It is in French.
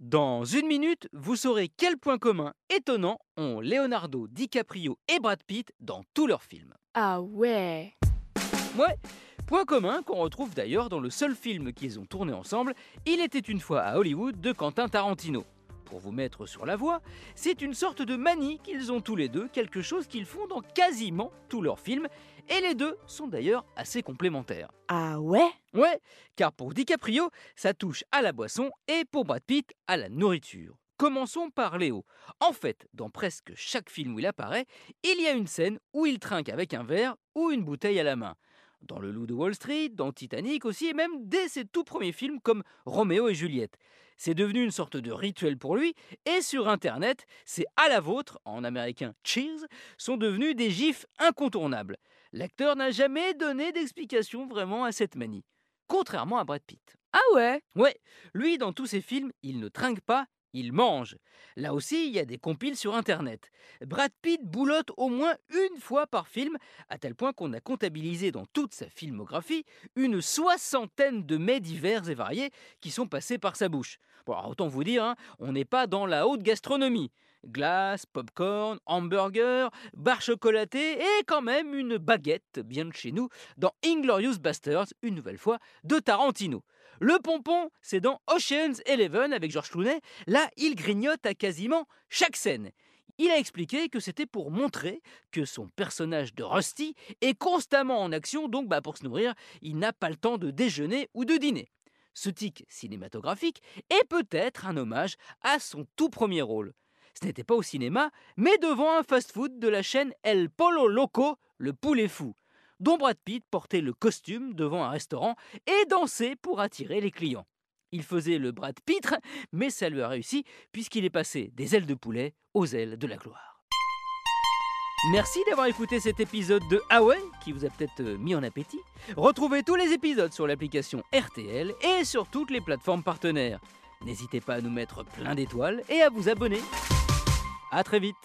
Dans une minute, vous saurez quels points communs étonnants ont Leonardo DiCaprio et Brad Pitt dans tous leurs films. Ah ouais Ouais, point commun qu'on retrouve d'ailleurs dans le seul film qu'ils ont tourné ensemble, Il était une fois à Hollywood de Quentin Tarantino. Pour vous mettre sur la voie, c'est une sorte de manie qu'ils ont tous les deux, quelque chose qu'ils font dans quasiment tous leurs films, et les deux sont d'ailleurs assez complémentaires. Ah ouais? Ouais, car pour DiCaprio, ça touche à la boisson et pour Brad Pitt à la nourriture. Commençons par Léo. En fait, dans presque chaque film où il apparaît, il y a une scène où il trinque avec un verre ou une bouteille à la main. Dans Le Loup de Wall Street, dans Titanic aussi, et même dès ses tout premiers films comme Roméo et Juliette. C'est devenu une sorte de rituel pour lui, et sur Internet, c'est à la vôtre, en américain Cheers, sont devenus des gifs incontournables. L'acteur n'a jamais donné d'explication vraiment à cette manie, contrairement à Brad Pitt. Ah ouais? Ouais, lui dans tous ses films, il ne trinque pas, il mange. Là aussi, il y a des compiles sur internet. Brad Pitt boulotte au moins une fois par film, à tel point qu'on a comptabilisé dans toute sa filmographie une soixantaine de mets divers et variés qui sont passés par sa bouche. Bon, autant vous dire, hein, on n'est pas dans la haute gastronomie. Glace, popcorn, hamburger, barre chocolatée et quand même une baguette, bien de chez nous, dans Inglorious Bastards, une nouvelle fois, de Tarantino. Le pompon, c'est dans Ocean's Eleven avec George Clooney. Là, il grignote à quasiment chaque scène. Il a expliqué que c'était pour montrer que son personnage de Rusty est constamment en action, donc bah, pour se nourrir, il n'a pas le temps de déjeuner ou de dîner. Ce tic cinématographique est peut-être un hommage à son tout premier rôle. Ce n'était pas au cinéma, mais devant un fast-food de la chaîne El Polo Loco, le poulet fou, dont Brad Pitt portait le costume devant un restaurant et dansait pour attirer les clients. Il faisait le Brad Pitre, mais ça lui a réussi puisqu'il est passé des ailes de poulet aux ailes de la gloire. Merci d'avoir écouté cet épisode de Huawei qui vous a peut-être euh, mis en appétit. Retrouvez tous les épisodes sur l'application RTL et sur toutes les plateformes partenaires. N'hésitez pas à nous mettre plein d'étoiles et à vous abonner. A très vite